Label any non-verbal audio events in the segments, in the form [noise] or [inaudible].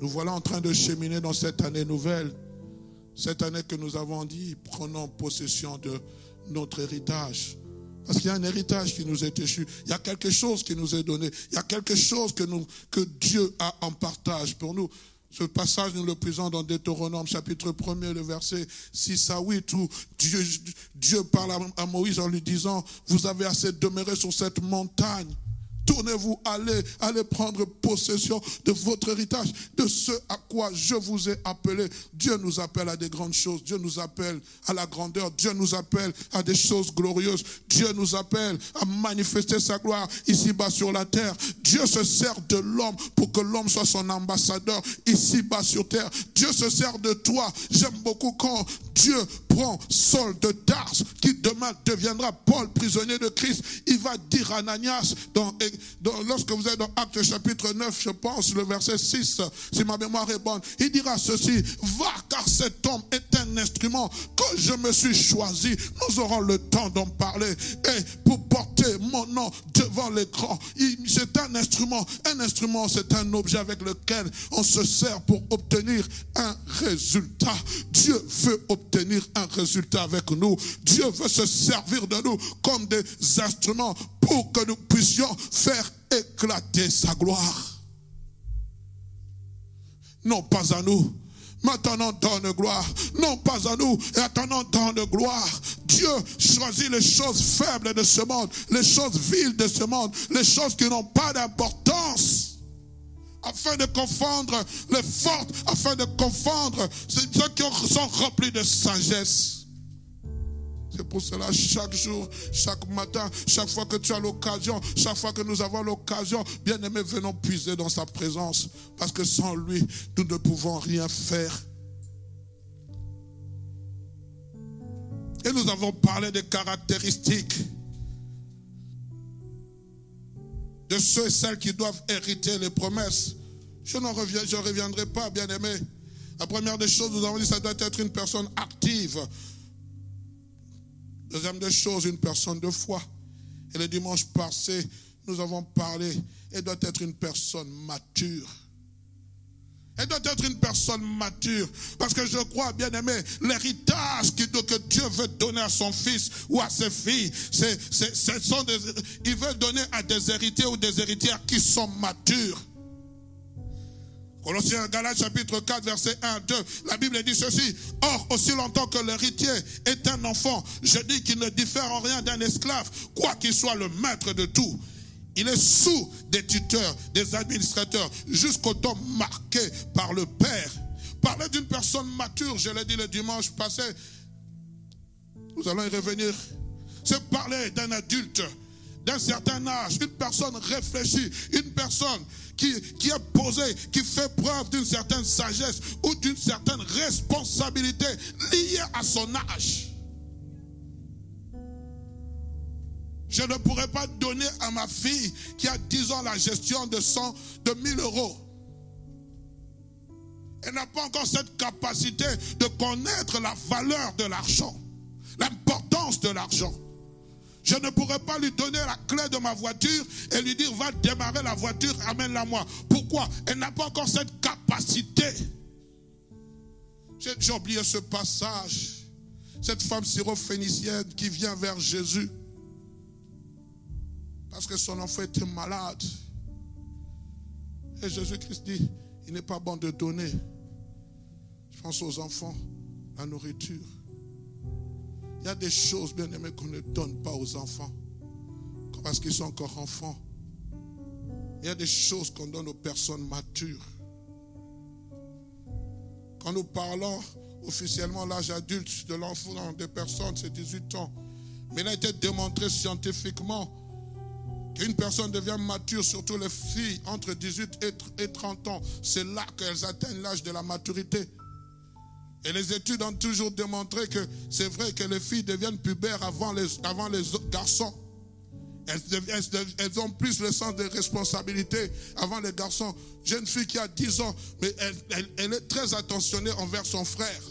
Nous voilà en train de cheminer dans cette année nouvelle. Cette année que nous avons dit, prenons possession de notre héritage. Parce qu'il y a un héritage qui nous est échu. Il y a quelque chose qui nous est donné. Il y a quelque chose que, Dieu a en partage pour nous. Ce passage, nous le présentons dans Deutéronome, chapitre 1er, le verset 6 à 8, où Dieu, Dieu parle à Moïse en lui disant, vous avez assez demeuré sur cette montagne Tournez-vous, allez, allez prendre possession de votre héritage, de ce à quoi je vous ai appelé. Dieu nous appelle à des grandes choses. Dieu nous appelle à la grandeur. Dieu nous appelle à des choses glorieuses. Dieu nous appelle à manifester sa gloire ici-bas sur la terre. Dieu se sert de l'homme pour que l'homme soit son ambassadeur ici-bas sur terre. Dieu se sert de toi. J'aime beaucoup quand Dieu prend Saul de Tars, qui demain deviendra Paul, prisonnier de Christ. Il va dire à Ananias lorsque vous êtes dans Acte chapitre 9, je pense, le verset 6, si ma mémoire est bonne, il dira ceci, va car cet homme est un instrument que je me suis choisi. Nous aurons le temps d'en parler. Et pour porter mon nom devant l'écran, c'est un instrument. Un instrument, c'est un objet avec lequel on se sert pour obtenir un résultat. Dieu veut obtenir un résultat avec nous. Dieu veut se servir de nous comme des instruments pour que nous puissions faire éclater sa gloire. Non pas à nous, Maintenant, donne gloire. Non pas à nous, et attendant donne gloire. Dieu choisit les choses faibles de ce monde, les choses viles de ce monde, les choses qui n'ont pas d'importance, afin de confondre les fortes, afin de confondre ceux qui sont remplis de sagesse. C'est pour cela, chaque jour, chaque matin, chaque fois que tu as l'occasion, chaque fois que nous avons l'occasion, bien aimé, venons puiser dans sa présence. Parce que sans lui, nous ne pouvons rien faire. Et nous avons parlé des caractéristiques de ceux et celles qui doivent hériter les promesses. Je n'en reviens, reviendrai pas, bien aimé. La première des choses, nous avons dit, ça doit être une personne active, Deuxième des choses, une personne de foi. Et le dimanche passé, nous avons parlé, elle doit être une personne mature. Elle doit être une personne mature. Parce que je crois, bien aimé, l'héritage que Dieu veut donner à son fils ou à ses filles, c'est, sont il veut donner à des héritiers ou des héritières qui sont matures. Colossiens Galates chapitre 4 verset 1, 2, la Bible dit ceci. Or, aussi longtemps que l'héritier est un enfant, je dis qu'il ne diffère en rien d'un esclave, quoi qu'il soit le maître de tout. Il est sous des tuteurs, des administrateurs, jusqu'au temps marqué par le Père. Parler d'une personne mature, je l'ai dit le dimanche passé, nous allons y revenir. C'est parler d'un adulte d'un certain âge, une personne réfléchie, une personne qui, qui est posée, qui fait preuve d'une certaine sagesse ou d'une certaine responsabilité liée à son âge. Je ne pourrais pas donner à ma fille qui a 10 ans la gestion de 100, de 1000 euros. Elle n'a pas encore cette capacité de connaître la valeur de l'argent, l'importance de l'argent. Je ne pourrais pas lui donner la clé de ma voiture et lui dire va démarrer la voiture, amène-la moi. Pourquoi? Elle n'a pas encore cette capacité. J'ai oublié ce passage. Cette femme syrophénicienne qui vient vers Jésus parce que son enfant était malade. Et Jésus-Christ dit, il n'est pas bon de donner, je pense aux enfants, la nourriture. Il y a des choses, bien aimées, qu'on ne donne pas aux enfants parce qu'ils sont encore enfants. Il y a des choses qu'on donne aux personnes matures. Quand nous parlons officiellement l'âge adulte de l'enfant des personnes, c'est 18 ans. Mais il a été démontré scientifiquement qu'une personne devient mature, surtout les filles entre 18 et 30 ans. C'est là qu'elles atteignent l'âge de la maturité. Et les études ont toujours démontré que c'est vrai que les filles deviennent pubères avant les, avant les garçons. Elles, ont plus le sens de responsabilité avant les garçons. Jeune fille qui a 10 ans, mais elle, est très attentionnée envers son frère.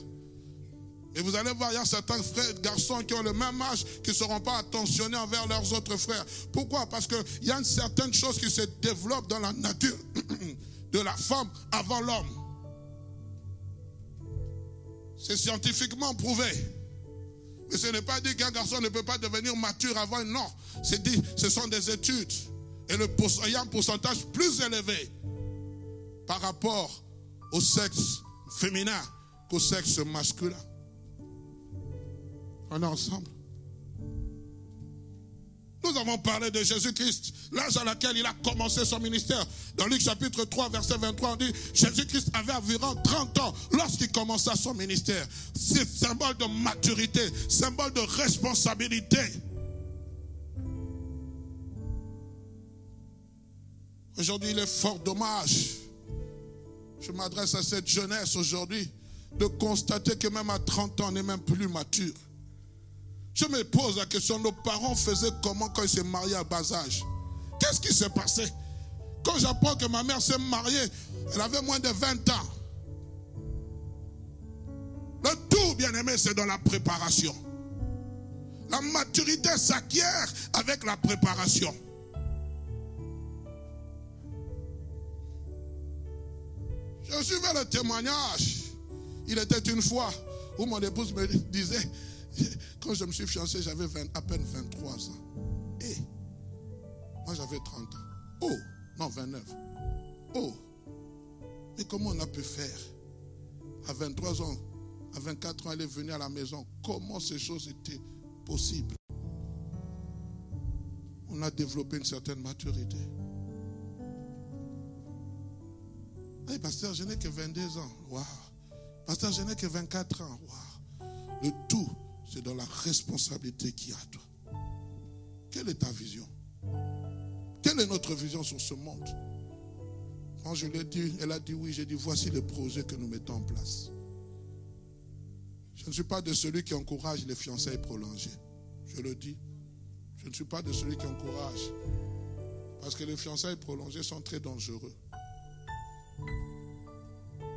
Et vous allez voir, il y a certains frères, garçons qui ont le même âge, qui ne seront pas attentionnés envers leurs autres frères. Pourquoi? Parce qu'il y a une certaine chose qui se développe dans la nature [clears throat] de la femme avant l'homme. C'est scientifiquement prouvé. Mais ce n'est pas dit qu'un garçon ne peut pas devenir mature avant. Non. C'est dit, ce sont des études. Et il y a un pourcentage plus élevé par rapport au sexe féminin qu'au sexe masculin. On est ensemble. Nous avons parlé de Jésus-Christ, l'âge à laquelle il a commencé son ministère. Dans Luc chapitre 3, verset 23, on dit, Jésus-Christ avait environ 30 ans lorsqu'il commença son ministère. C'est symbole de maturité, symbole de responsabilité. Aujourd'hui, il est fort dommage. Je m'adresse à cette jeunesse aujourd'hui de constater que même à 30 ans, on n'est même plus mature. Je me pose la question, nos parents faisaient comment quand ils se mariaient à bas âge? Qu'est-ce qui s'est passé Quand j'apprends que ma mère s'est mariée, elle avait moins de 20 ans. Le tout, bien aimé, c'est dans la préparation. La maturité s'acquiert avec la préparation. Je suivais le témoignage. Il était une fois où mon épouse me disait, [laughs] quand je me suis fiancé, j'avais à peine 23 ans. Et moi, j'avais 30 ans. Oh, non, 29. Oh, mais comment on a pu faire? À 23 ans, à 24 ans, elle est venue à la maison. Comment ces choses étaient possibles? On a développé une certaine maturité. Hey, pasteur, je n'ai que 22 ans. Waouh. Pasteur, je n'ai que 24 ans. Le tout c'est dans la responsabilité qui a à toi. Quelle est ta vision? Quelle est notre vision sur ce monde? Quand je l'ai dit, elle a dit oui, j'ai dit voici le projet que nous mettons en place. Je ne suis pas de celui qui encourage les fiançailles prolongées. Je le dis. Je ne suis pas de celui qui encourage. Parce que les fiançailles prolongées sont très dangereux.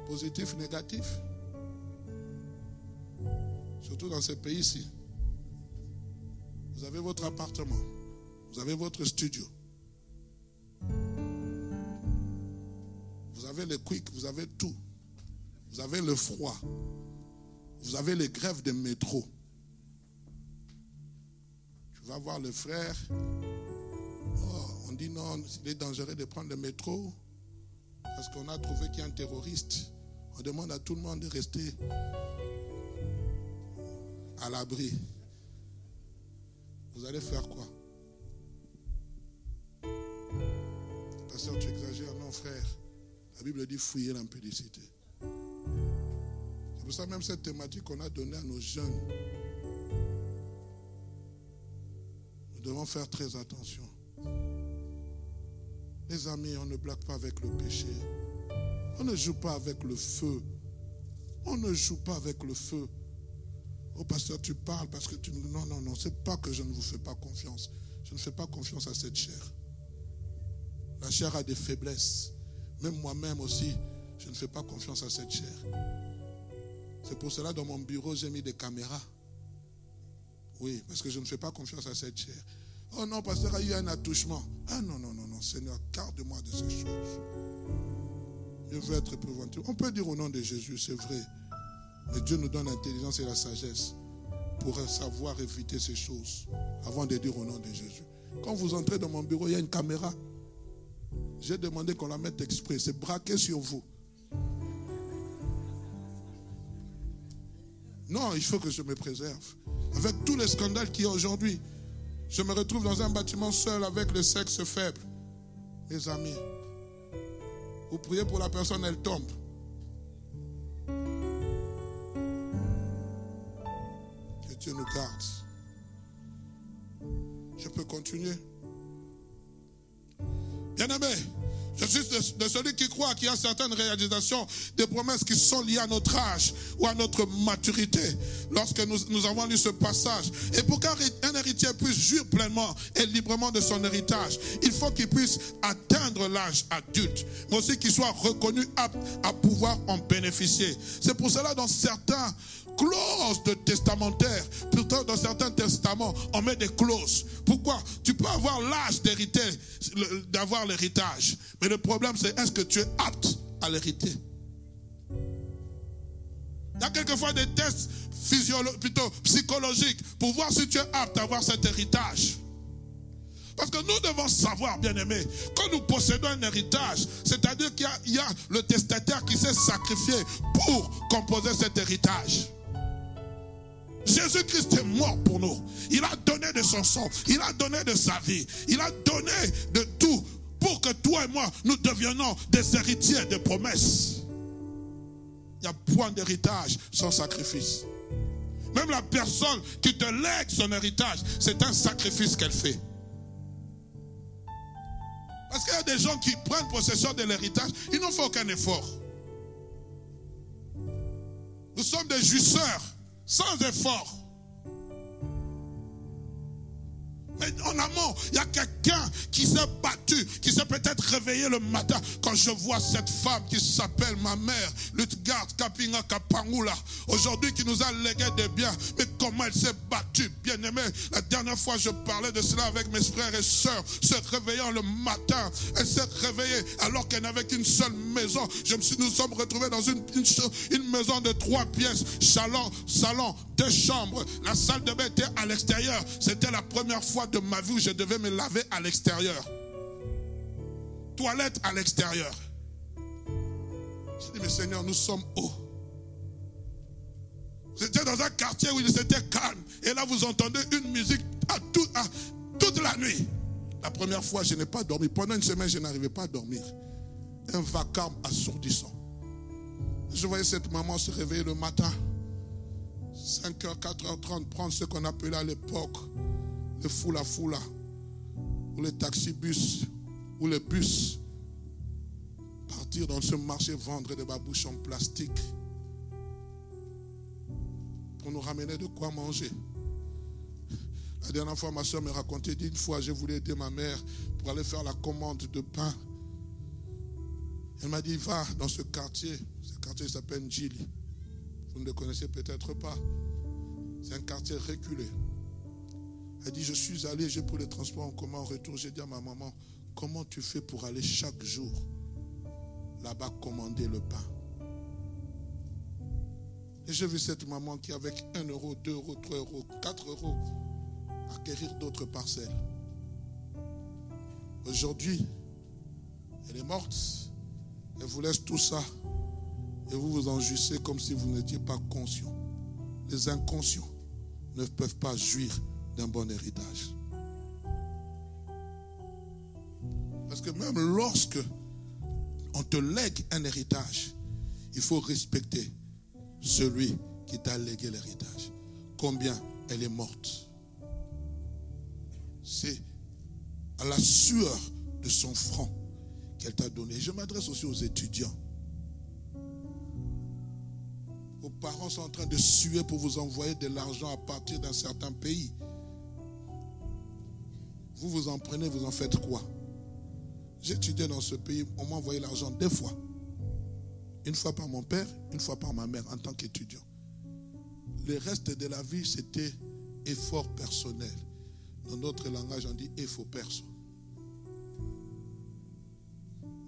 Positif, négatif. Surtout dans ces pays-ci. Vous avez votre appartement. Vous avez votre studio. Vous avez le quick, vous avez tout. Vous avez le froid. Vous avez les grèves de métro. Tu vas voir le frère. Oh, on dit non, il est dangereux de prendre le métro parce qu'on a trouvé qu'il y a un terroriste. On demande à tout le monde de rester à l'abri, vous allez faire quoi? Pasteur, tu exagères. Non, frère. La Bible dit fouiller l'impudicité. C'est pour ça même cette thématique qu'on a donnée à nos jeunes. Nous devons faire très attention. Les amis, on ne blague pas avec le péché. On ne joue pas avec le feu. On ne joue pas avec le feu. Oh pasteur, tu parles parce que tu... Non, non, non, c'est pas que je ne vous fais pas confiance. Je ne fais pas confiance à cette chair. La chair a des faiblesses. Même moi-même aussi, je ne fais pas confiance à cette chair. C'est pour cela dans mon bureau, j'ai mis des caméras. Oui, parce que je ne fais pas confiance à cette chair. Oh non, pasteur, il y a un attouchement. Ah non, non, non, non, Seigneur, garde-moi de ces choses. Je veux être préventif. On peut dire au nom de Jésus, c'est vrai. Mais Dieu nous donne l'intelligence et la sagesse pour savoir éviter ces choses avant de dire au nom de Jésus. Quand vous entrez dans mon bureau, il y a une caméra. J'ai demandé qu'on la mette exprès. C'est braqué sur vous. Non, il faut que je me préserve. Avec tous les scandales qu'il y a aujourd'hui, je me retrouve dans un bâtiment seul avec le sexe faible. Mes amis, vous priez pour la personne, elle tombe. Dieu nous garde. Je peux continuer. Bien-aimé, je suis de, celui qui croit qu'il y a certaines réalisations des promesses qui sont liées à notre âge ou à notre maturité. Lorsque nous, avons lu ce passage. Et pour qu'un héritier puisse jouir pleinement et librement de son héritage, il faut qu'il puisse atteindre l'âge adulte, mais aussi qu'il soit reconnu apte à pouvoir en bénéficier. C'est pour cela dans certains clauses de testamentaire. Pourtant, dans certains testaments, on met des clauses. Pourquoi? Tu peux avoir l'âge d'hériter, d'avoir l'héritage. Mais le problème, c'est est-ce que tu es apte à l'hériter? Il y a quelquefois des tests plutôt psychologiques pour voir si tu es apte à avoir cet héritage. Parce que nous devons savoir, bien aimé, quand nous possédons un héritage, c'est-à-dire qu'il y, y, a le testataire qui s'est sacrifié pour composer cet héritage. Jésus-Christ est mort pour nous. Il a donné de son sang. Il a donné de sa vie. Il a donné de tout pour que toi et moi, nous deviennons des héritiers de promesses. Il n'y a point d'héritage sans sacrifice. Même la personne qui te lègue son héritage, c'est un sacrifice qu'elle fait. Parce qu'il y a des gens qui prennent possession de l'héritage, ils n'ont fait aucun effort. Nous sommes des jouisseurs sans effort. En amont, il y a quelqu'un qui s'est battu, qui s'est peut-être réveillé le matin quand je vois cette femme qui s'appelle ma mère, Lutgard Kapinga Kapangula, aujourd'hui qui nous a légué des biens. Mais comment elle s'est battue, bien aimée. La dernière fois, je parlais de cela avec mes frères et sœurs, se réveillant le matin. Elle s'est réveillée alors qu'elle n'avait qu'une seule maison. Je nous sommes retrouvés dans une, maison de trois pièces, salon, salon, deux chambres. La salle de bain était à l'extérieur. C'était la première fois de ma vie où je devais me laver à l'extérieur. Toilette à l'extérieur. Je dis, mais Seigneur, nous sommes hauts. J'étais dans un quartier où il était calme. Et là, vous entendez une musique toute la nuit. La première fois, je n'ai pas dormi. Pendant une semaine, je n'arrivais pas à dormir. Un vacarme assourdissant. Je voyais cette maman se réveiller le matin. 5h, 4h30, prendre ce qu'on appelait à l'époque le foula foula, ou les taxibus, ou les bus, partir dans ce marché vendre des babouches en plastique pour nous ramener de quoi manger. La dernière fois, ma soeur me racontait d'une fois, je voulais aider ma mère pour aller faire la commande de pain. Elle m'a dit, va dans ce quartier. Ce quartier s'appelle Gili. Vous ne le connaissez peut-être pas. C'est un quartier reculé. Elle dit, je suis allé, j'ai pris le transport en commun en retour. J'ai dit à ma maman, comment tu fais pour aller chaque jour là-bas commander le pain? Et j'ai vu cette maman qui, avec 1 euro, 2 euros, 3 euros, 4 euros, acquérir d'autres parcelles. Aujourd'hui, elle est morte. Elle vous laisse tout ça. Et vous vous en jouissez comme si vous n'étiez pas conscient. Les inconscients ne peuvent pas jouir d'un bon héritage. Parce que même lorsque on te lègue un héritage, il faut respecter celui qui t'a légué l'héritage. Combien elle est morte. C'est à la sueur de son front qu'elle t'a donné. Je m'adresse aussi aux étudiants. Vos parents sont en train de suer pour vous envoyer de l'argent à partir d'un certain pays. Vous vous en prenez, vous en faites quoi? J'étudiais dans ce pays, on m'a envoyé l'argent deux fois. Une fois par mon père, une fois par ma mère en tant qu'étudiant. Le reste de la vie, c'était effort personnel. Dans notre langage, on dit effort perso.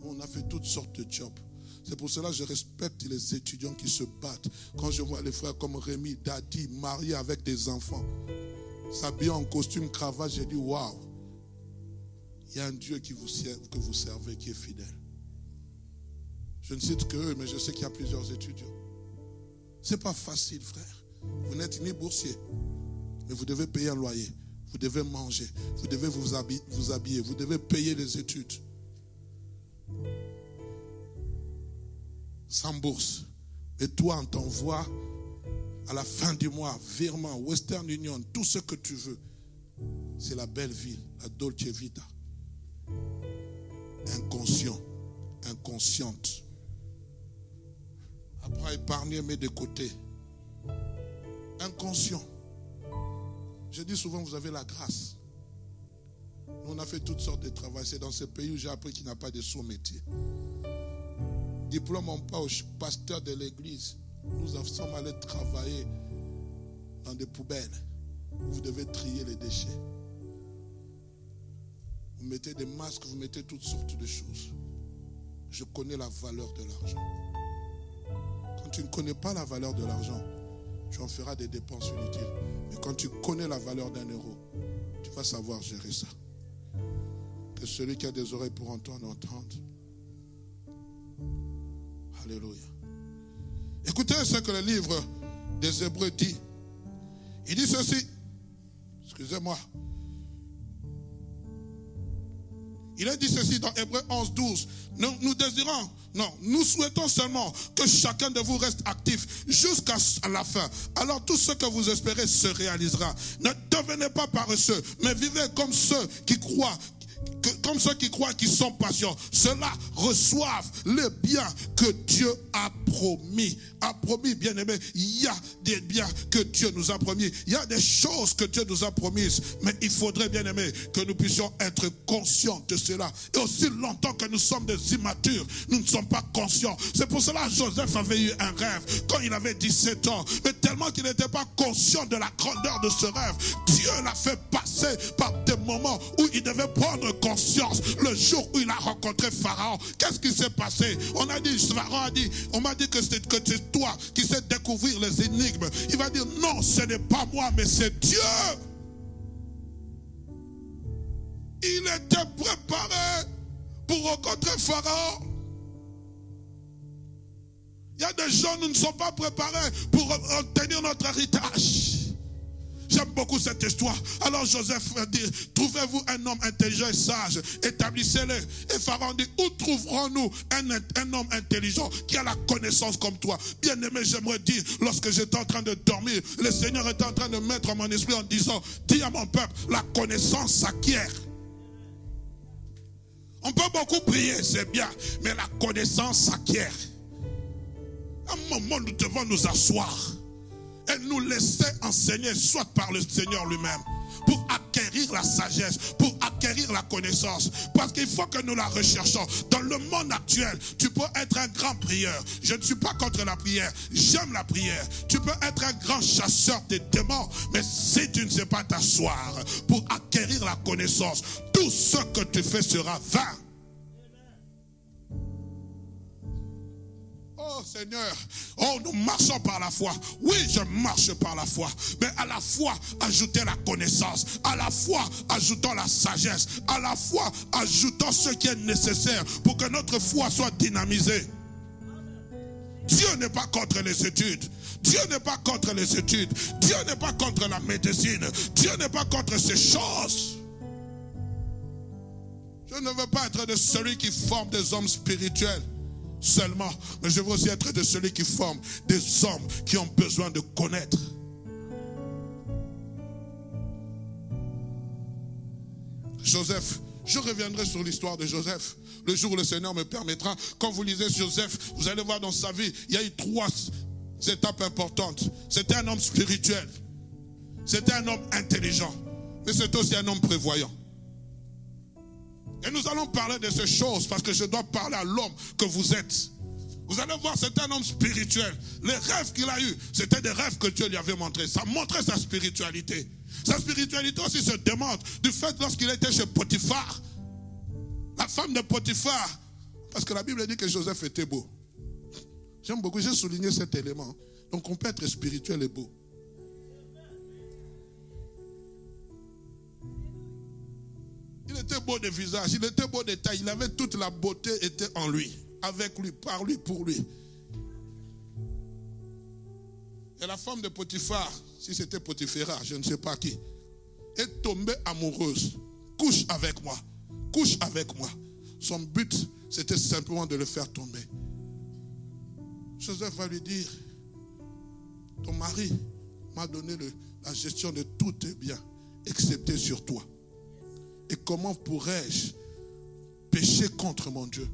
On a fait toutes sortes de jobs. C'est pour cela que je respecte les étudiants qui se battent. Quand je vois les frères comme Rémi, Dadi, mariés avec des enfants, s'habillent en costume, cravate, j'ai dit waouh. Il y a un Dieu qui vous que vous servez qui est fidèle. Je ne cite que eux, mais je sais qu'il y a plusieurs étudiants. Ce n'est pas facile, frère. Vous n'êtes ni boursier. Mais vous devez payer un loyer. Vous devez manger. Vous devez. Vous, habiller, vous devez payer les études. Sans bourse. Et toi, on t'envoie à la fin du mois, virement, Western Union, tout ce que tu veux. C'est la belle ville, la Dolce Vita. Inconscient, inconsciente. Après épargner, mais de côté. Inconscient. Je dis souvent, vous avez la grâce. Nous, on a fait toutes sortes de travail. C'est dans ce pays où j'ai appris qu'il n'y a pas de sous-métier. Diplôme en poche, pasteur de l'église. Nous sommes allés travailler dans des poubelles. Vous devez trier les déchets. Vous mettez des masques, vous mettez toutes sortes de choses. Je connais la valeur de l'argent. Quand tu ne connais pas la valeur de l'argent, tu en feras des dépenses inutiles. Mais quand tu connais la valeur d'un euro, tu vas savoir gérer ça. Que celui qui a des oreilles pour entendre, entende. Alléluia. Écoutez ce que le livre des Hébreux dit. Il dit ceci. Excusez-moi. Il a dit ceci dans Hébreu 11, 12. Nous, nous, désirons, non, nous souhaitons seulement que chacun de vous reste actif jusqu'à la fin. Alors tout ce que vous espérez se réalisera. Ne devenez pas paresseux, mais vivez comme ceux qui croient comme ceux qui croient qu'ils sont patients, ceux-là reçoivent le bien que Dieu a promis. A promis, bien aimé, il y a des biens que Dieu nous a promis. Il y a des choses que Dieu nous a promises. Mais il faudrait, bien aimé, que nous puissions être conscients de cela. Et aussi longtemps que nous sommes des immatures, nous ne sommes pas conscients. C'est pour cela que Joseph avait eu un rêve quand il avait 17 ans. Mais tellement qu'il n'était pas conscient de la grandeur de ce rêve, Dieu l'a fait passer par des moments où il devait prendre conscience. Le jour où il a rencontré Pharaon, qu'est-ce qui s'est passé? On a dit, Pharaon a dit, on m'a dit que c'est toi qui sais découvrir les énigmes. Il va dire, non, ce n'est pas moi, mais c'est Dieu. Il était préparé pour rencontrer Pharaon. Il y a des gens, nous ne sommes pas préparés pour obtenir notre héritage. J'aime beaucoup cette histoire. Alors Joseph dit, trouvez-vous un homme intelligent et sage, établissez-le. Et Pharaon dit, où trouverons-nous un, un, homme intelligent qui a la connaissance comme toi? Bien aimé, j'aimerais dire, lorsque j'étais en train de dormir, le Seigneur était en train de mettre mon esprit en disant, dis à mon peuple, la connaissance s'acquiert. On peut beaucoup prier, c'est bien, mais la connaissance s'acquiert. À un moment, nous devons nous asseoir et nous laisser enseigner, soit par le Seigneur lui-même, pour acquérir la sagesse, pour acquérir la connaissance. Parce qu'il faut que nous la recherchons. Dans le monde actuel, tu peux être un grand prieur. Je ne suis pas contre la prière. J'aime la prière. Tu peux être un grand chasseur des démons. Mais si tu ne sais pas t'asseoir pour acquérir la connaissance, tout ce que tu fais sera vain. Oh Seigneur, oh nous marchons par la foi. Oui, je marche par la foi. Mais à la fois, ajoutez la connaissance. À la fois, ajoutons la sagesse. À la fois, ajoutons ce qui est nécessaire pour que notre foi soit dynamisée. Dieu n'est pas contre les études. Dieu n'est pas contre les études. Dieu n'est pas contre la médecine. Dieu n'est pas contre ces choses. Je ne veux pas être de celui qui forme des hommes spirituels seulement, mais je veux aussi être de celui qui forme des hommes qui ont besoin de connaître. Joseph, je reviendrai sur l'histoire de Joseph. Le jour où le Seigneur me permettra, quand vous lisez Joseph, vous allez voir dans sa vie, il y a eu trois étapes importantes. C'était un homme spirituel. C'était un homme intelligent. Mais c'était aussi un homme prévoyant. Et nous allons parler de ces choses parce que je dois parler à l'homme que vous êtes. Vous allez voir, c'est un homme spirituel. Les rêves qu'il a eus, c'était des rêves que Dieu lui avait montrés. Ça montrait sa spiritualité. Sa spiritualité aussi se demande du fait lorsqu'il était chez Potiphar. La femme de Potiphar. Parce que la Bible dit que Joseph était beau. J'aime beaucoup, j'ai souligné cet élément. Donc on peut être spirituel et beau. Il était beau de visage, il était beau de taille, il avait toute la beauté était en lui, avec lui, par lui, pour lui. Et la femme de Potiphar, si c'était Potiphera, je ne sais pas qui, est tombée amoureuse, couche avec moi, couche avec moi. Son but, c'était simplement de le faire tomber. Joseph va lui dire, ton mari m'a donné la gestion de tous tes biens, excepté sur toi. Et comment pourrais-je pécher contre mon Dieu?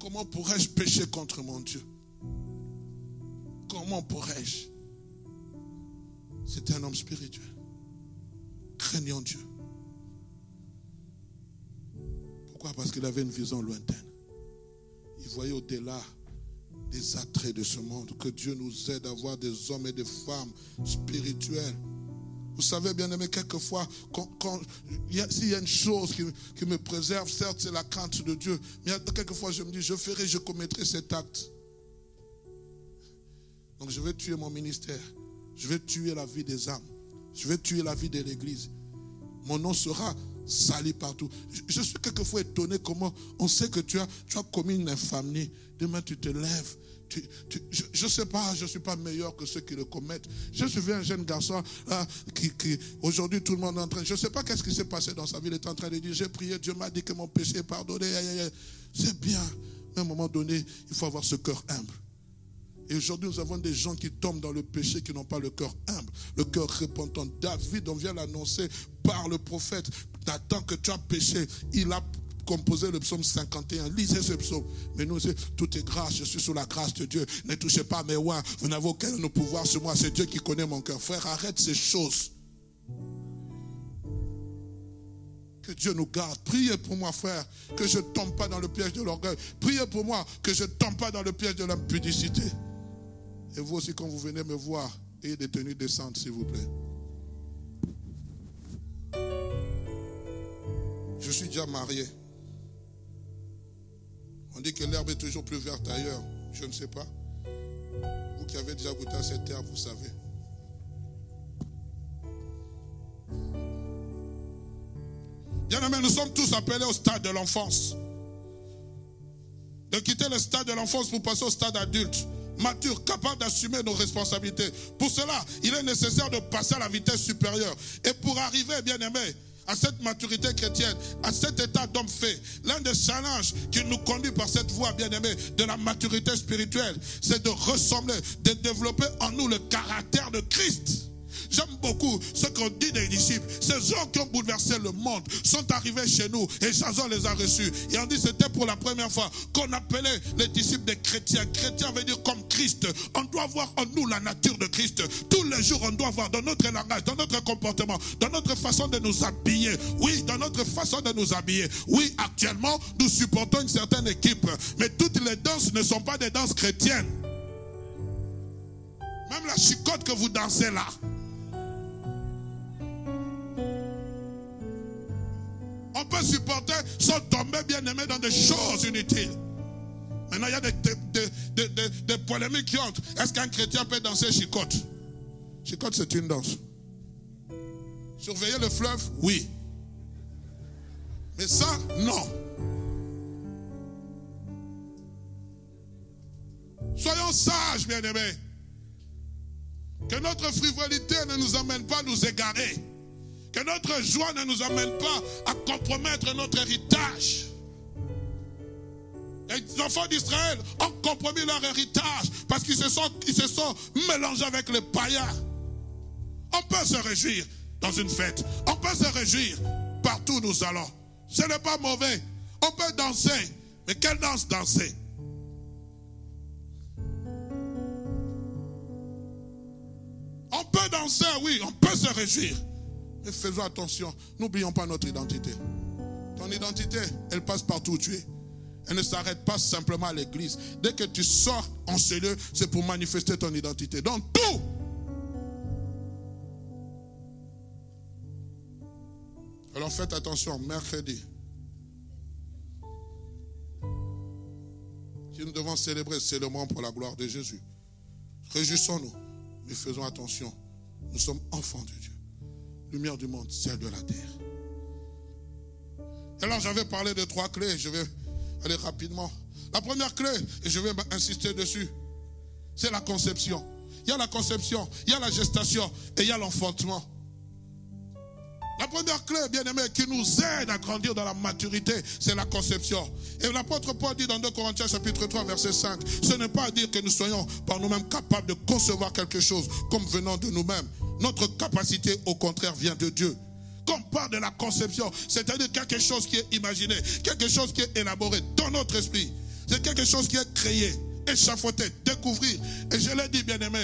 Comment pourrais-je pécher contre mon Dieu? Comment pourrais-je? C'était un homme spirituel, craignant Dieu. Pourquoi? Parce qu'il avait une vision lointaine. Il voyait au-delà des attraits de ce monde. Que Dieu nous aide à voir des hommes et des femmes spirituels. Vous savez, bien aimé, quelquefois, quand, s'il y a une chose qui, me préserve, certes, c'est la crainte de Dieu. Mais quelquefois, je me dis, je ferai, je commettrai cet acte. Donc, je vais tuer mon ministère. Je vais tuer la vie des âmes. Je vais tuer la vie de l'Église. Mon nom sera sali partout. Je, suis quelquefois étonné comment on sait que tu as, tu as commis une infamie. Demain, tu te lèves. Je ne sais pas, je ne suis pas meilleur que ceux qui le commettent. Je suis un jeune garçon qui, aujourd'hui tout le monde est en train, je ne sais pas qu'est-ce qui s'est passé dans sa vie, il est en train de dire, j'ai prié, Dieu m'a dit que mon péché est pardonné. C'est bien, à un moment donné, il faut avoir ce cœur humble. Et aujourd'hui, nous avons des gens qui tombent dans le péché, qui n'ont pas le cœur humble, le cœur repentant. David, on vient l'annoncer par le prophète. Nathan, que tu as péché, il a composé le psaume 51. Lisez ce psaume. Mais nous, tout est grâce. Je suis sous la grâce de Dieu. Ne touchez pas mes oins. Vous n'avez aucun pouvoir sur moi. C'est Dieu qui connaît mon cœur. Frère, arrête ces choses. Que Dieu nous garde. Priez pour moi, frère, que je ne tombe pas dans le piège de l'orgueil. Priez pour moi, que je ne tombe pas dans le piège de l'impudicité. Et vous aussi, quand vous venez me voir, ayez des tenues décentes, s'il vous plaît. Je suis déjà marié. On dit que l'herbe est toujours plus verte ailleurs. Je ne sais pas. Vous qui avez déjà goûté à cette herbe, vous savez. Bien aimé, nous sommes tous appelés au stade de l'enfance. De quitter le stade de l'enfance pour passer au stade adulte mature, capable d'assumer nos responsabilités. Pour cela, il est nécessaire de passer à la vitesse supérieure. Et pour arriver, bien aimé, à cette maturité chrétienne, à cet état d'homme fait, l'un des challenges qui nous conduit par cette voie, bien aimé, de la maturité spirituelle, c'est de ressembler, de développer en nous le caractère de Christ. J'aime beaucoup ce qu'on dit des disciples. Ces gens qui ont bouleversé le monde sont arrivés chez nous et Jason les a reçus. Et on dit c'était pour la première fois qu'on appelait les disciples des chrétiens. Chrétien veut dire comme Christ. On doit voir en nous la nature de Christ. Tous les jours, on doit voir dans notre langage, dans notre comportement, dans notre façon de nous habiller. Oui, dans notre façon de nous habiller. Oui, actuellement, nous supportons une certaine équipe. Mais toutes les danses ne sont pas des danses chrétiennes. Même la chicote que vous dansez là, On peut supporter sans tomber bien aimé dans des choses inutiles. Maintenant, il y a des, polémiques qui entrent. Est-ce qu'un chrétien peut danser chicote? Chicote, c'est une danse. Surveiller le fleuve, oui. Mais ça, non. Soyons sages, bien-aimés. Que notre frivolité ne nous amène pas à nous égarer. Que notre joie ne nous amène pas à compromettre notre héritage. Les enfants d'Israël ont compromis leur héritage parce qu'ils se sont, se sont mélangés avec les païens. On peut se réjouir dans une fête. On peut se réjouir partout où nous allons. Ce n'est pas mauvais. On peut danser. Mais quelle danse danser? On peut danser, oui, on peut se réjouir faisons attention. N'oublions pas notre identité. Ton identité, elle passe partout où tu es. Elle ne s'arrête pas simplement à l'église. Dès que tu sors en ce lieu, c'est pour manifester ton identité. Dans tout. Alors faites attention, mercredi. Si nous devons célébrer, c'est le moment pour la gloire de Jésus. Réjouissons-nous, mais faisons attention. Nous sommes enfants de Dieu lumière du monde, celle de la terre. Alors j'avais parlé de trois clés, je vais aller rapidement. La première clé, et je vais insister dessus, c'est la conception. il y a la conception, il y a la gestation et il y a l'enfantement. La première clé, bien aimé, qui nous aide à grandir dans la maturité, c'est la conception. Et l'apôtre Paul dit dans 2 Corinthiens chapitre 3 verset 5, ce n'est pas à dire que nous soyons par nous-mêmes capables de concevoir quelque chose comme venant de nous-mêmes. Notre capacité, au contraire, vient de Dieu. Quand on parle de la conception, c'est-à-dire quelque chose qui est imaginé, quelque chose qui est élaboré dans notre esprit. C'est quelque chose qui est créé, échafaudé, découvrir. Et je l'ai dit, bien aimé,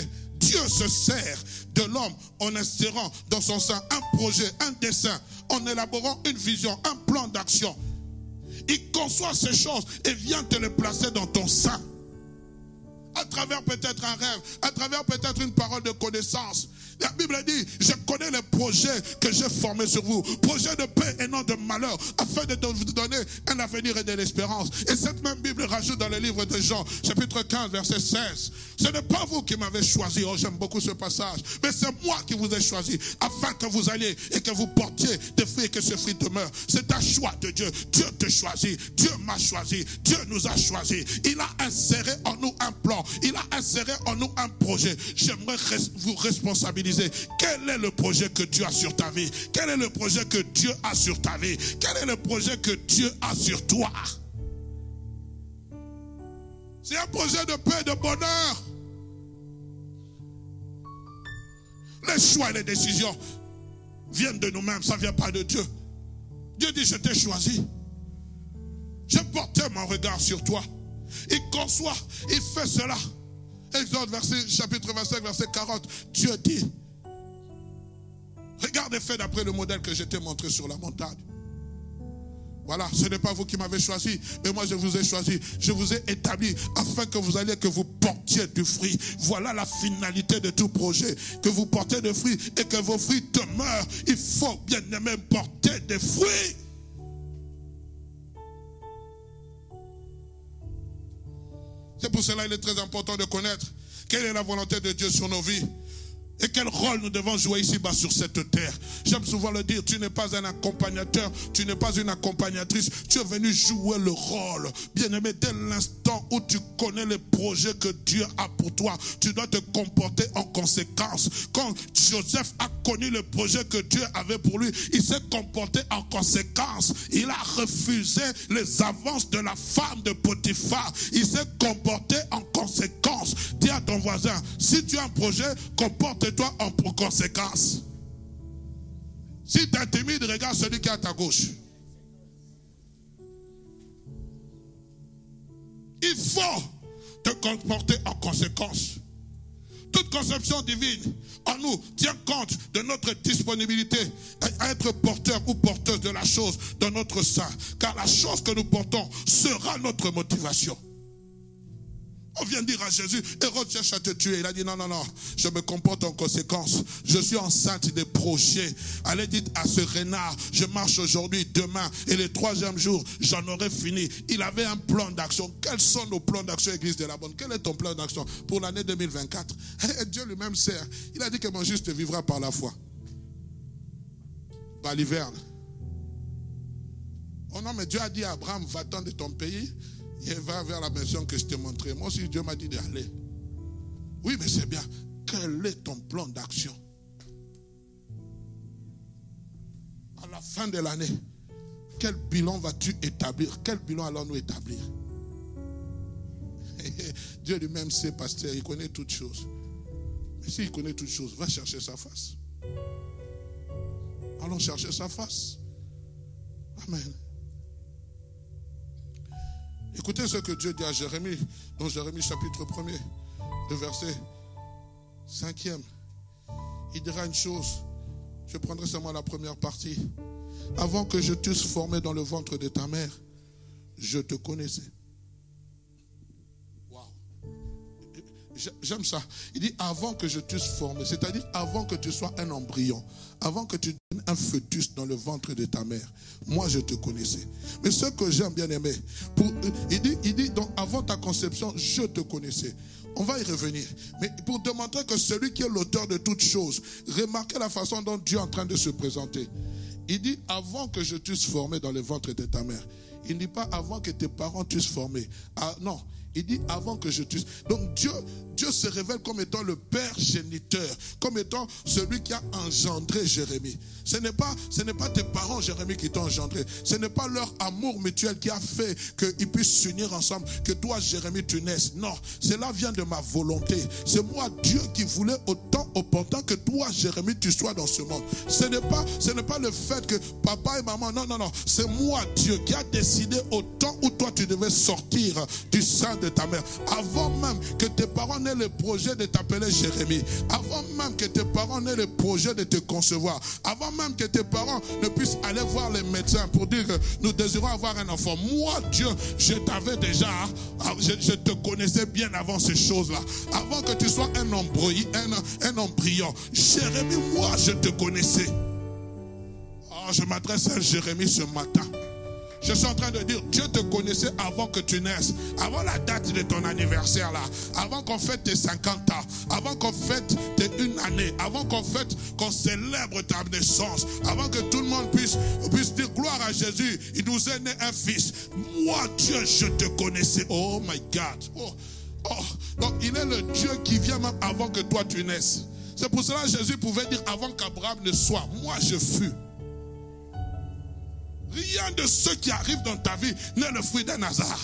Dieu se sert de l'homme en insérant dans son sein un projet, un dessin, en élaborant une vision, un plan d'action. Il conçoit ces choses et vient te les placer dans ton sein. À travers peut-être un rêve, à travers peut-être une parole de connaissance, la Bible dit, je connais les projets que j'ai formés sur vous. Projets de paix et non de malheur, afin de vous donner un avenir et de l'espérance. Et cette même Bible rajoute dans le livre de Jean, chapitre 15, verset 16. Ce n'est pas vous qui m'avez choisi. Oh, j'aime beaucoup ce passage. Mais c'est moi qui vous ai choisi, afin que vous alliez et que vous portiez des fruits et que ce fruit demeure. C'est un choix de Dieu. Dieu te choisit. Dieu m'a choisi. Dieu nous a choisis. Il a inséré en nous un plan. Il a inséré en nous un projet. J'aimerais vous responsabiliser quel est le projet que Dieu a sur ta vie? Quel est le projet que Dieu a sur ta vie? Quel est le projet que Dieu a sur toi? C'est un projet de paix, de bonheur. Les choix et les décisions viennent de nous-mêmes, ça ne vient pas de Dieu. Dieu dit, je t'ai choisi. J'ai porté mon regard sur toi. Il conçoit, il fait cela. Exode verset, chapitre 25, verset 40. Dieu dit, Regardez fait d'après le modèle que je t'ai montré sur la montagne. Voilà, ce n'est pas vous qui m'avez choisi, mais moi je vous ai choisi. Je vous ai établi afin que vous alliez, que vous portiez du fruit. Voilà la finalité de tout projet. Que vous portez des fruits et que vos fruits demeurent. Il faut bien même porter des fruits. C'est pour cela qu'il est très important de connaître quelle est la volonté de Dieu sur nos vies. Et quel rôle nous devons jouer ici-bas sur cette terre? J'aime souvent le dire, tu n'es pas un accompagnateur, tu n'es pas une accompagnatrice, tu es venu jouer le rôle. Bien-aimé, dès l'instant où tu connais les projets que Dieu a pour toi, tu dois te comporter en conséquence. Quand Joseph a connu le projet que Dieu avait pour lui, il s'est comporté en conséquence. Il a refusé les avances de la femme de Potiphar. Il s'est comporté en conséquence. Dis à ton voisin, si tu as un projet, comporte toi en conséquence. Si tu es timide, regarde celui qui est à ta gauche. Il faut te comporter en conséquence. Toute conception divine en nous tient compte de notre disponibilité à être porteur ou porteuse de la chose dans notre sein. Car la chose que nous portons sera notre motivation. On vient dire à Jésus, Hérode cherche à te tuer. Il a dit, non, non, non, je me comporte en conséquence. Je suis enceinte des projets. Allez, dites à ce renard, je marche aujourd'hui, demain, et le troisième jour, j'en aurai fini. Il avait un plan d'action. Quels sont nos plans d'action, Église de la Bonne? Quel est ton plan d'action pour l'année 2024 Dieu lui-même sert. Il a dit que mon juste vivra par la foi. Par l'hiverne. Oh non, mais Dieu a dit à Abraham, va-t'en de ton pays et va vers la maison que je t'ai montrée. Moi aussi, Dieu m'a dit d'aller. Oui, mais c'est bien. Quel est ton plan d'action? À la fin de l'année, quel bilan vas-tu établir? Quel bilan allons-nous établir? [laughs] Dieu lui-même sait, pasteur, il connaît toutes choses. Mais s'il connaît toutes choses, va chercher sa face. Allons chercher sa face. Amen. Écoutez ce que Dieu dit à Jérémie, dans Jérémie chapitre 1er, le verset 5e. Il dira une chose, je prendrai seulement la première partie. Avant que je t'eusse formé dans le ventre de ta mère, je te connaissais. J'aime ça. Il dit avant que je t'eusse formé, c'est-à-dire avant que tu sois un embryon, avant que tu donnes un fœtus dans le ventre de ta mère. Moi, je te connaissais. Mais ce que j'aime bien aimé, pour, il dit, il dit donc avant ta conception, je te connaissais. On va y revenir. Mais pour démontrer que celui qui est l'auteur de toutes choses, remarquez la façon dont Dieu est en train de se présenter. Il dit avant que je t'eusse formé dans le ventre de ta mère. Il ne dit pas avant que tes parents t'eussent formé. Ah, non, il dit avant que je t'eusse. Donc Dieu, Dieu se révèle comme étant le Père géniteur, comme étant celui qui a engendré Jérémie. Ce n'est pas, ce n'est pas tes parents, Jérémie, qui t'ont engendré. Ce n'est pas leur amour mutuel qui a fait qu'ils puissent s'unir ensemble, que toi, Jérémie, tu naisses. Non, cela vient de ma volonté. C'est moi, Dieu, qui voulais autant opportun que toi, Jérémie, tu sois dans ce monde. Ce n'est pas, ce n'est pas le fait que papa et maman, non, non, non. C'est moi, Dieu, qui a décidé au temps où toi, tu devais sortir du sein de ta mère. Avant même que tes parents n'aient le projet de t'appeler Jérémie. Avant même que tes parents n'aient le projet de te concevoir. Avant même que tes parents ne puissent aller voir les médecins pour dire que nous désirons avoir un enfant. Moi, Dieu, je t'avais déjà, ah, je, te connaissais bien avant ces choses-là. Avant que tu sois un embryon, un, embryon. Jérémie, moi, je te connaissais. Oh, je m'adresse à Jérémie ce matin. Je suis en train de dire, Dieu te connaissait avant que tu naisses, avant la date de ton anniversaire là, avant qu'on fête tes 50 ans, avant qu'on fête tes une année, avant qu'on fête, qu'on célèbre ta naissance, avant que tout le monde puisse, puisse dire gloire à Jésus, il nous est né un fils. Moi, Dieu, je te connaissais. Oh my God. Oh, oh. Donc, il est le Dieu qui vient même avant que toi tu naisses. C'est pour cela que Jésus pouvait dire avant qu'Abraham ne soit, moi je fus. Rien de ce qui arrive dans ta vie n'est le fruit d'un hasard.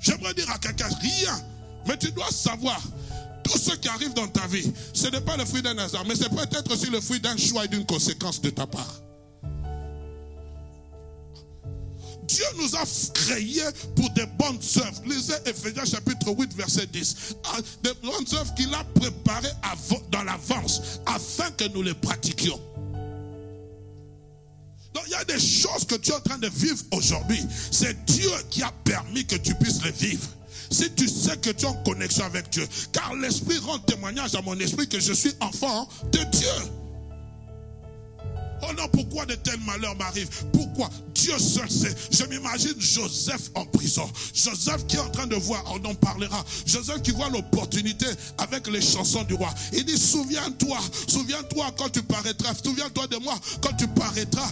J'aimerais dire à quelqu'un, rien. Mais tu dois savoir, tout ce qui arrive dans ta vie, ce n'est pas le fruit d'un hasard, mais c'est peut-être aussi le fruit d'un choix et d'une conséquence de ta part. Dieu nous a créés pour des bonnes œuvres. Lisez Ephésiens chapitre 8, verset 10. Ah, des bonnes œuvres qu'il a préparées dans l'avance afin que nous les pratiquions. Donc il y a des choses que tu es en train de vivre aujourd'hui. C'est Dieu qui a permis que tu puisses les vivre. Si tu sais que tu es en connexion avec Dieu, car l'Esprit rend témoignage à mon esprit que je suis enfant de Dieu. Oh non, pourquoi de tels malheurs m'arrivent? Pourquoi? Dieu seul sait. Je m'imagine Joseph en prison. Joseph qui est en train de voir, on en parlera. Joseph qui voit l'opportunité avec les chansons du roi. Il dit, souviens-toi, souviens-toi quand tu paraîtras, souviens-toi de moi quand tu paraîtras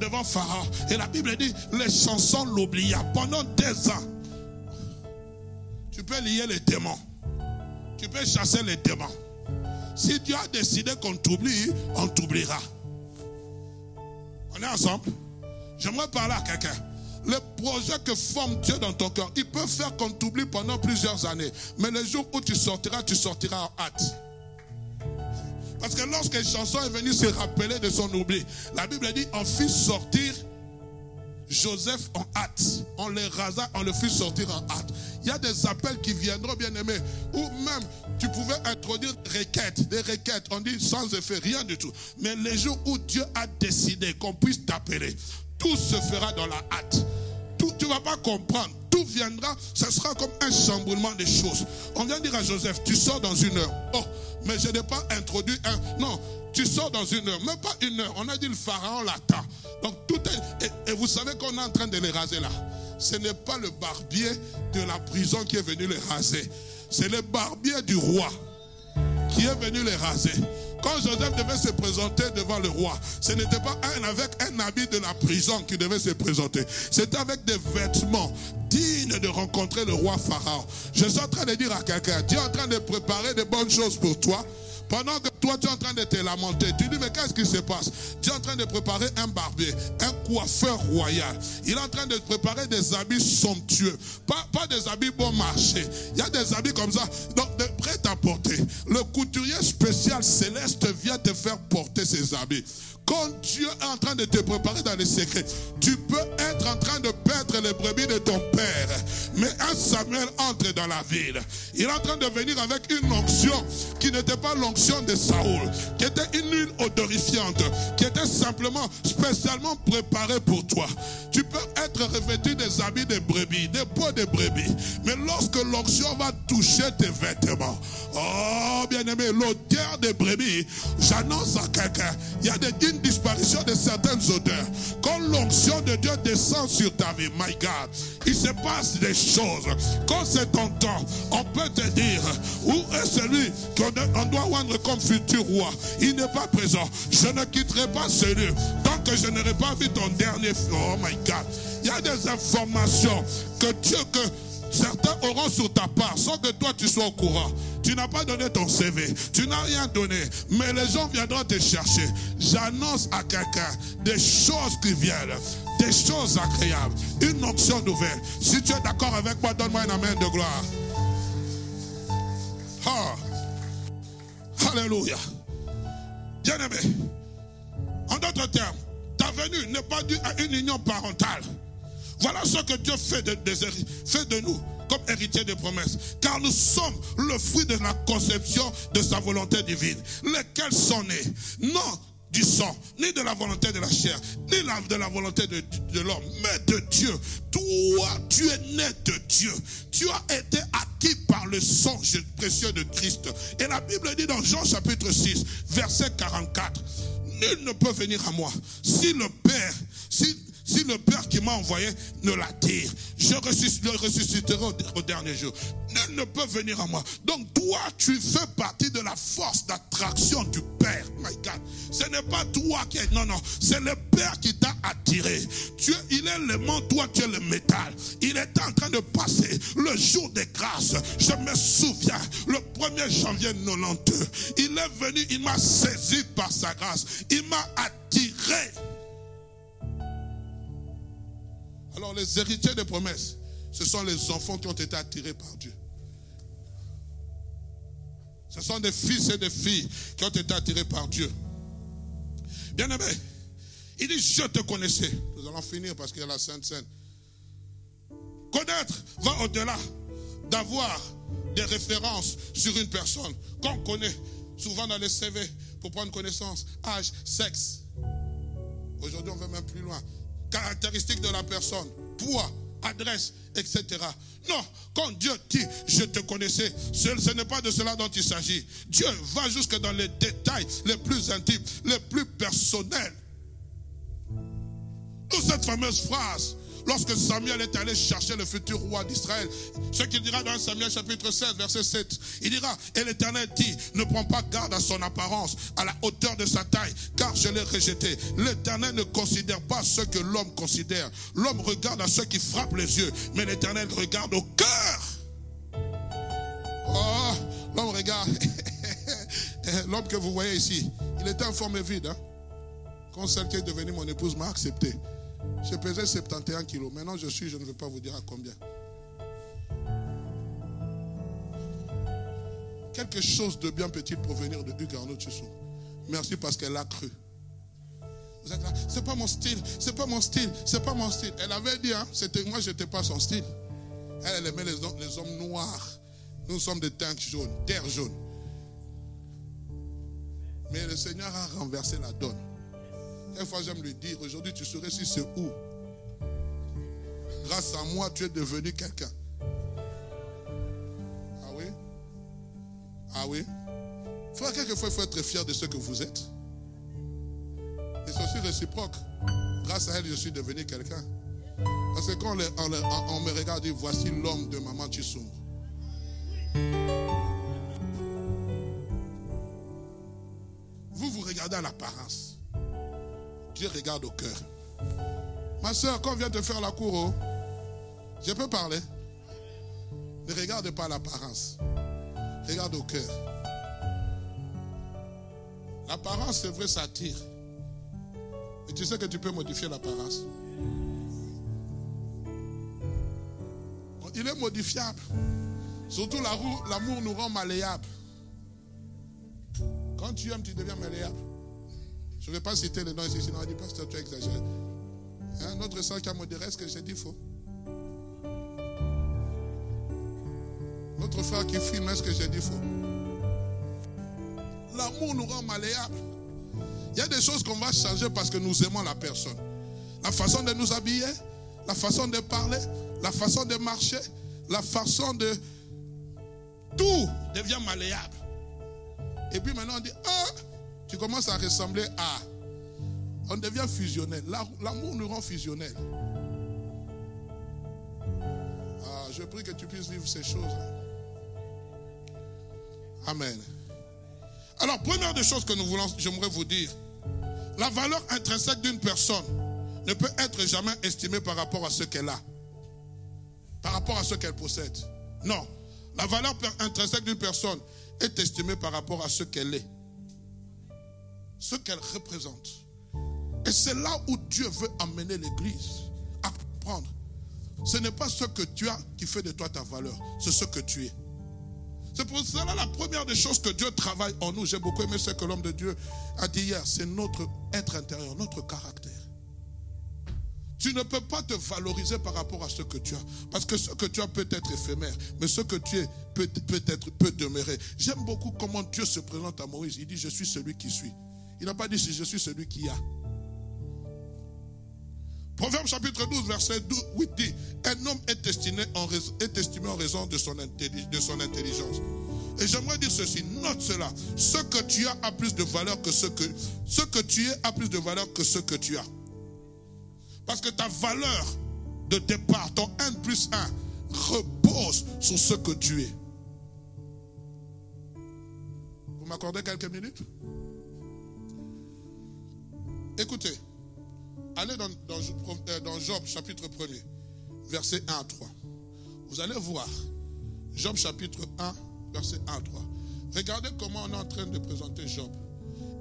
devant Pharaon. Et la Bible dit, les chansons l'oublia pendant des ans. Tu peux lier les démons. Tu peux chasser les démons. Si Dieu a décidé qu'on t'oublie, on t'oubliera. On est ensemble J'aimerais parler à quelqu'un. Le projet que forme Dieu dans ton cœur, il peut faire qu'on t'oublie pendant plusieurs années. Mais le jour où tu sortiras, tu sortiras en hâte. Parce que lorsque chanson est venu se rappeler de son oubli, la Bible dit on fit sortir Joseph en hâte. On le rasa, on le fit sortir en hâte. Il y a des appels qui viendront, bien aimés, ou même tu pouvais introduire des requêtes, des requêtes. On dit sans effet, rien du tout. Mais les jours où Dieu a décidé qu'on puisse t'appeler, tout se fera dans la hâte. Tout, tu ne vas pas comprendre. Tout viendra, ce sera comme un chamboulement des choses. On vient dire à Joseph, tu sors dans une heure. Oh, mais je n'ai pas introduit un. Non, tu sors dans une heure, même pas une heure. On a dit le pharaon l'attend. Donc tout est. Et, vous savez qu'on est en train de les raser là. Ce n'est pas le barbier de la prison qui est venu les raser. C'est le barbier du roi qui est venu les raser. Quand Joseph devait se présenter devant le roi, ce n'était pas un avec un habit de la prison qui devait se présenter. C'était avec des vêtements dignes de rencontrer le roi Pharaon. Je suis en train de dire à quelqu'un, Dieu est en train de préparer de bonnes choses pour toi. Pendant que toi, tu es en train de te lamenter, tu dis, mais qu'est-ce qui se passe? Tu es en train de préparer un barbier, un coiffeur royal. Il est en train de préparer des habits somptueux. Pas, des habits bon marché. Il y a des habits comme ça, donc de prêt à porter. Le couturier spécial céleste vient te faire porter ces habits. Quand Dieu est en train de te préparer dans les secrets, tu peux être en train de perdre les brebis de ton père. Mais un Samuel entre dans la ville. Il est en train de venir avec une onction qui n'était pas l'onction de Saoul, qui était une huile odorifiante, qui était simplement spécialement préparée pour toi. Tu peux être revêtu des habits de brebis, des peaux de brebis. Mais lorsque l'onction va toucher tes vêtements, oh bien aimé, l'odeur des brebis, j'annonce à quelqu'un, il y a des disparition de certaines odeurs. Quand l'onction de Dieu descend sur ta vie, my God, il se passe des choses. Quand c'est ton temps, on peut te dire, où est celui qu'on doit comme futur roi Il n'est pas présent. Je ne quitterai pas ce lieu tant que je n'aurai pas vu ton dernier Oh my God. Il y a des informations que Dieu, que Certains auront sur ta part, sans que toi tu sois au courant. Tu n'as pas donné ton CV, tu n'as rien donné, mais les gens viendront te chercher. J'annonce à quelqu'un des choses qui viennent, des choses agréables, une onction nouvelle. Si tu es d'accord avec moi, donne-moi un amen de gloire. Ah. Alléluia. Bien-aimé, en d'autres termes, ta venue n'est pas due à une union parentale. Voilà ce que Dieu fait de, fait de nous comme héritiers des promesses. Car nous sommes le fruit de la conception de sa volonté divine. Lesquels sont nés Non du sang, ni de la volonté de la chair, ni de la volonté de, l'homme, mais de Dieu. Toi, tu es né de Dieu. Tu as été acquis par le sang précieux de Christ. Et la Bible dit dans Jean chapitre 6, verset 44, Nul ne peut venir à moi si le Père, si si le Père qui m'a envoyé ne l'attire, je le ressusciterai au dernier jour. Nul ne peut venir à moi. Donc toi, tu fais partie de la force d'attraction du Père. My God. Ce n'est pas toi qui es... Non, non. C'est le Père qui t'a attiré. Tu, il est l'aimant, toi tu es le métal. Il était en train de passer le jour des grâces. Je me souviens, le 1er janvier 92, il est venu, il m'a saisi par sa grâce. Il m'a attiré. Alors les héritiers des promesses, ce sont les enfants qui ont été attirés par Dieu. Ce sont des fils et des filles qui ont été attirés par Dieu. Bien aimé, il dit, je te connaissais. Nous allons finir parce qu'il y a la Sainte Seine. Connaître va au-delà d'avoir des références sur une personne qu'on connaît souvent dans les CV pour prendre connaissance, âge, sexe. Aujourd'hui, on va même plus loin caractéristiques de la personne, poids, adresse, etc. Non, quand Dieu dit je te connaissais, ce, n'est pas de cela dont il s'agit. Dieu va jusque dans les détails les plus intimes, les plus personnels. Toute cette fameuse phrase, lorsque Samuel est allé chercher le futur roi d'Israël, ce qu'il dira dans Samuel chapitre 16, verset 7, il dira, et l'Éternel dit, ne prends pas garde à son apparence, à la hauteur de sa taille, car je l'ai rejeté. L'Éternel ne considère pas ce que l'homme considère. L'homme regarde à ceux qui frappent les yeux, mais l'Éternel regarde au cœur. Oh, l'homme regarde. [laughs] l'homme que vous voyez ici, il était en forme vide. Hein? Quand celle qui est devenue mon épouse m'a accepté. Je pesais 71 kilos. Maintenant, je suis, je ne vais pas vous dire à combien. Quelque chose de bien petit provenir de Hugues Arnaud Merci parce qu'elle a cru. Vous êtes là, c'est pas mon style, c'est pas mon style, c'est pas mon style. Elle avait dit, hein, c'était moi, je n'étais pas son style. Elle, aimait les hommes, les hommes noirs. Nous sommes des tanks jaunes, terre jaune. Mais le Seigneur a renversé la donne. Une fois, j'aime lui dire, aujourd'hui, tu saurais si c'est où? Grâce à moi, tu es devenu quelqu'un. Ah oui? Ah oui? Frère, quelquefois, il faut être fier de ce que vous êtes. Et c'est aussi réciproque. Grâce à elle, je suis devenu quelqu'un. Parce que quand on, me regarde, dit, voici l'homme de maman Chisung. Vous, vous regardez à l'apparence. Dieu regarde au cœur. Ma soeur, quand on vient te faire la cour, oh, je peux parler. Ne regarde pas l'apparence. Regarde au cœur. L'apparence, c'est vrai, ça attire. Mais tu sais que tu peux modifier l'apparence. Il est modifiable. Surtout l'amour nous rend malléable. Quand tu aimes, tu deviens malléable. Je ne vais pas citer le nom ici, sinon on dit, pasteur, tu exagères. Hein? Notre soeur qui a modéré, ce que j'ai dit faux? Notre frère qui filme, est-ce que j'ai dit faux? L'amour nous rend malléables. Il y a des choses qu'on va changer parce que nous aimons la personne. La façon de nous habiller, la façon de parler, la façon de marcher, la façon de... Tout devient malléable. Et puis maintenant on dit, ah, tu commences à ressembler à. On devient fusionnel. L'amour nous rend fusionnel. Ah, je prie que tu puisses vivre ces choses. Amen. Alors, première des choses que nous voulons, j'aimerais vous dire, la valeur intrinsèque d'une personne ne peut être jamais estimée par rapport à ce qu'elle a. par rapport à ce qu'elle possède. Non. La valeur intrinsèque d'une personne est estimée par rapport à ce qu'elle est, ce qu'elle représente. Et c'est là où Dieu veut amener l'Église à comprendre. Ce n'est pas ce que tu as qui fait de toi ta valeur, c'est ce que tu es. C'est pour cela la première des choses que Dieu travaille en nous. J'ai beaucoup aimé ce que l'homme de Dieu a dit hier. C'est notre être intérieur, notre caractère. Tu ne peux pas te valoriser par rapport à ce que tu as. Parce que ce que tu as peut être éphémère, mais ce que tu es peut, peut être peut demeurer. J'aime beaucoup comment Dieu se présente à Moïse. Il dit, je suis celui qui suis. Il n'a pas dit, si je suis celui qui a. Proverbe chapitre 12, verset 8 dit, un homme est estimé en, est estimé en raison de son, de son intelligence. Et j'aimerais dire ceci, note cela. Ce que tu as a plus de valeur que ce que, ce que tu es a plus de valeur que ce que tu as. Parce que ta valeur de départ, ton 1 plus 1, repose sur ce que tu es. Vous m'accordez quelques minutes? Écoutez, allez dans, dans, Job chapitre 1 verset 1 à 3. Vous allez voir, Job chapitre 1, verset 1 à 3. Regardez comment on est en train de présenter Job.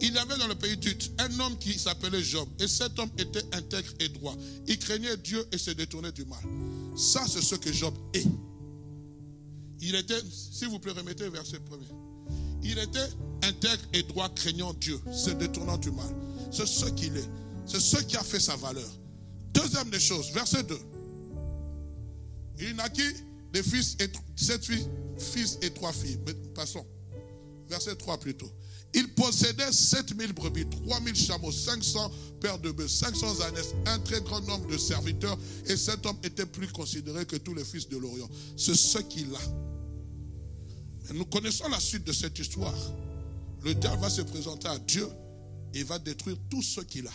Il y avait dans le pays d'Ut un homme qui s'appelait Job. Et cet homme était intègre et droit. Il craignait Dieu et se détournait du mal. Ça, c'est ce que Job est. Il était, s'il vous plaît, remettez verset premier. Il était intègre et droit, craignant Dieu, se détournant du mal. C'est ce qu'il est. C'est ce qui a fait sa valeur. Deuxième des choses, verset 2. Il naquit des fils et sept fils et trois filles. Mais passons. Verset 3 plutôt. Il possédait 7000 brebis, 3000 chameaux, 500 paires de bœufs, 500 ânesses, un très grand nombre de serviteurs. Et cet homme était plus considéré que tous les fils de l'Orient. C'est ce qu'il a. nous connaissons la suite de cette histoire. Le diable va se présenter à Dieu et va détruire tout ce qu'il a.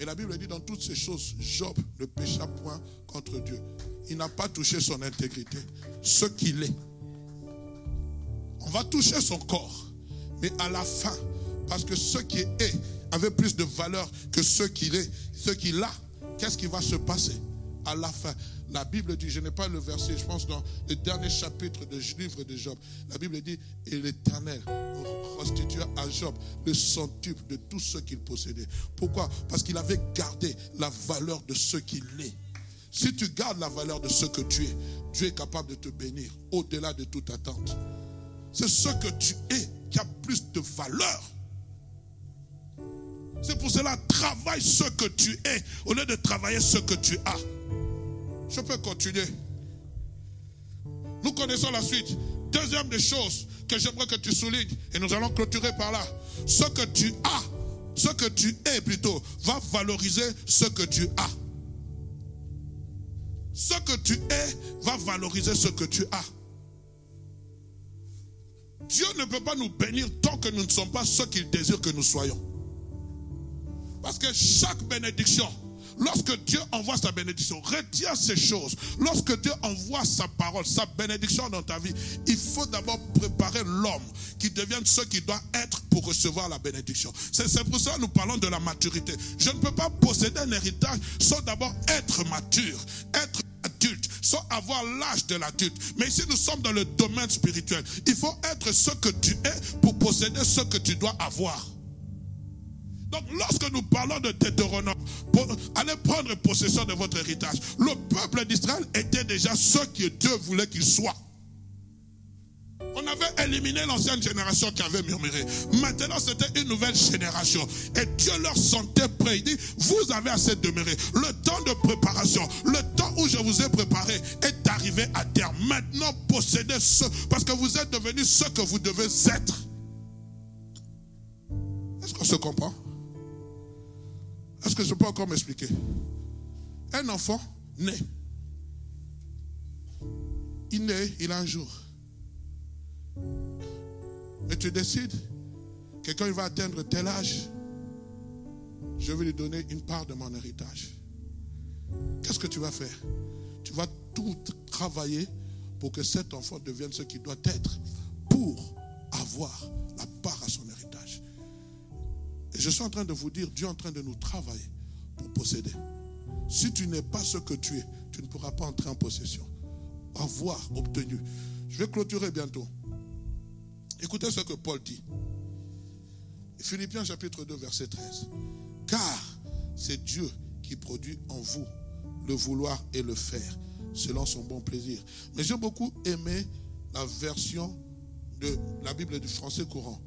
Et la Bible dit dans toutes ces choses, Job ne pécha point contre Dieu. Il n'a pas touché son intégrité, ce qu'il est. On va toucher son corps. Mais à la fin, parce que ce qui est avait plus de valeur que ce qu'il est, ce qu'il a, qu'est-ce qui va se passer? À la fin La Bible dit, je n'ai pas le verset, je pense dans le dernier chapitre du livre de Job. La Bible dit, et l'Éternel restitua à Job le centuple de tout ce qu'il possédait. Pourquoi? Parce qu'il avait gardé la valeur de ce qu'il est. Si tu gardes la valeur de ce que tu es, Dieu est capable de te bénir au-delà de toute attente. C'est ce que tu es qui a plus de valeur. C'est pour cela, travaille ce que tu es au lieu de travailler ce que tu as. Je peux continuer. Nous connaissons la suite. Deuxième des choses que j'aimerais que tu soulignes, et nous allons clôturer par là. Ce que tu as, ce que tu es plutôt, va valoriser ce que tu as. Ce que tu es va valoriser ce que tu as. Dieu ne peut pas nous bénir tant que nous ne sommes pas ce qu'il désire que nous soyons. Parce que chaque bénédiction, lorsque Dieu envoie sa bénédiction, retiens ces choses. Lorsque Dieu envoie sa parole, sa bénédiction dans ta vie, il faut d'abord préparer l'homme qui devienne ce qu'il doit être pour recevoir la bénédiction. C'est pour ça que nous parlons de la maturité. Je ne peux pas posséder un héritage sans d'abord être mature, être adulte, sans avoir l'âge de l'adulte. Mais ici, nous sommes dans le domaine spirituel. Il faut être ce que tu es pour posséder ce que tu dois avoir. Donc, lorsque nous parlons de Deutéronome, allez prendre possession de votre héritage. Le peuple d'Israël était déjà ce que Dieu voulait qu'il soit. On avait éliminé l'ancienne génération qui avait murmuré. Maintenant, c'était une nouvelle génération. Et Dieu leur sentait prêt. Il dit, vous avez assez demeuré. Le temps de préparation, le temps où je vous ai préparé est arrivé à terme. Maintenant, possédez ce, parce que vous êtes devenus ce que vous devez être. Est-ce qu'on se comprend? Est-ce que je peux encore m'expliquer? Un enfant naît. Il naît, il a un jour. Mais tu décides que quand il va atteindre tel âge, je vais lui donner une part de mon héritage. Qu'est-ce que tu vas faire? Tu vas tout travailler pour que cet enfant devienne ce qu'il doit être pour avoir la part à son héritage. Et je suis en train de vous dire, Dieu est en train de nous travailler pour posséder. Si tu n'es pas ce que tu es, tu ne pourras pas entrer en possession. Avoir obtenu. Je vais clôturer bientôt. Écoutez ce que Paul dit. Philippiens chapitre 2, verset 13. Car c'est Dieu qui produit en vous le vouloir et le faire selon son bon plaisir. Mais j'ai beaucoup aimé la version de la Bible du français courant.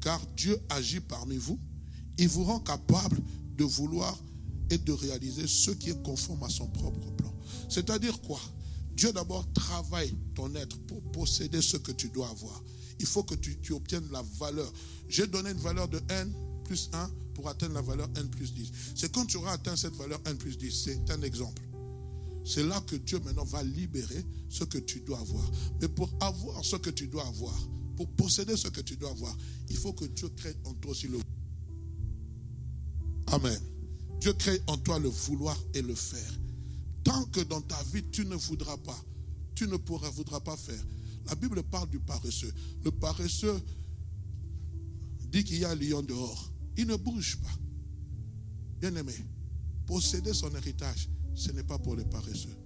Car Dieu agit parmi vous, il vous rend capable de vouloir et de réaliser ce qui est conforme à son propre plan. C'est-à-dire quoi? Dieu d'abord travaille ton être pour posséder ce que tu dois avoir. Il faut que tu, obtiennes la valeur. J'ai donné une valeur de n plus 1 pour atteindre la valeur n plus 10. C'est quand tu auras atteint cette valeur n plus 10. C'est un exemple. C'est là que Dieu maintenant va libérer ce que tu dois avoir. Mais pour avoir ce que tu dois avoir, pour posséder ce que tu dois avoir, il faut que Dieu crée en toi aussi le... Amen. Dieu crée en toi le vouloir et le faire. Tant que dans ta vie, tu ne voudras pas, tu ne pourras, voudras pas faire. La Bible parle du paresseux. Le paresseux dit qu'il y a un lion dehors. Il ne bouge pas. Bien aimé, posséder son héritage, ce n'est pas pour les paresseux.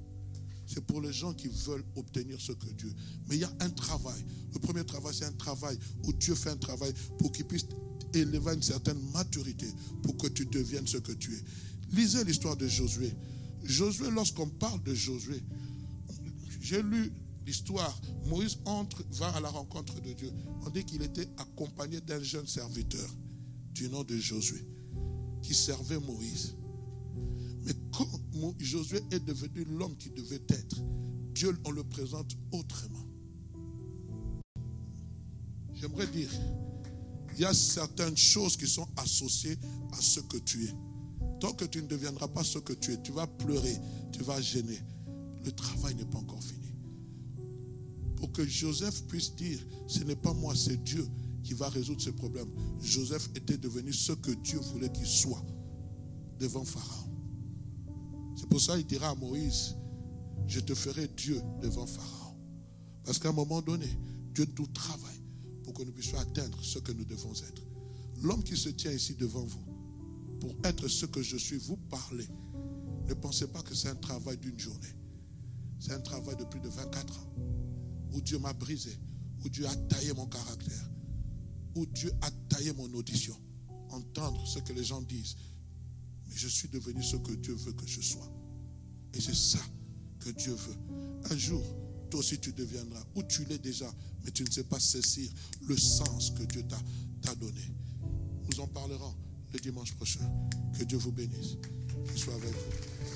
C'est pour les gens qui veulent obtenir ce que Dieu. Mais il y a un travail. Le premier travail, c'est un travail où Dieu fait un travail pour qu'il puisse élever une certaine maturité pour que tu deviennes ce que tu es. Lisez l'histoire de Josué. Josué, lorsqu'on parle de Josué, j'ai lu l'histoire. Moïse entre, va à la rencontre de Dieu. On dit qu'il était accompagné d'un jeune serviteur du nom de Josué qui servait Moïse. Mais quand Josué est devenu l'homme qui devait être, Dieu, on le présente autrement. J'aimerais dire, il y a certaines choses qui sont associées à ce que tu es. Tant que tu ne deviendras pas ce que tu es, tu vas pleurer, tu vas gêner. Le travail n'est pas encore fini. Pour que Joseph puisse dire, ce n'est pas moi, c'est Dieu qui va résoudre ce problème. Joseph était devenu ce que Dieu voulait qu'il soit devant Pharaon. C'est pour ça qu'il dira à Moïse, je te ferai Dieu devant Pharaon. Parce qu'à un moment donné, Dieu nous travaille pour que nous puissions atteindre ce que nous devons être. L'homme qui se tient ici devant vous, pour être ce que je suis, vous parlez. Ne pensez pas que c'est un travail d'une journée. C'est un travail de plus de 24 ans. Où Dieu m'a brisé, où Dieu a taillé mon caractère, où Dieu a taillé mon audition. Entendre ce que les gens disent, je suis devenu ce que Dieu veut que je sois. Et c'est ça que Dieu veut. Un jour, toi aussi tu deviendras, ou tu l'es déjà, mais tu ne sais pas saisir le sens que Dieu t'a donné. Nous en parlerons le dimanche prochain. Que Dieu vous bénisse. Qu'il soit avec vous.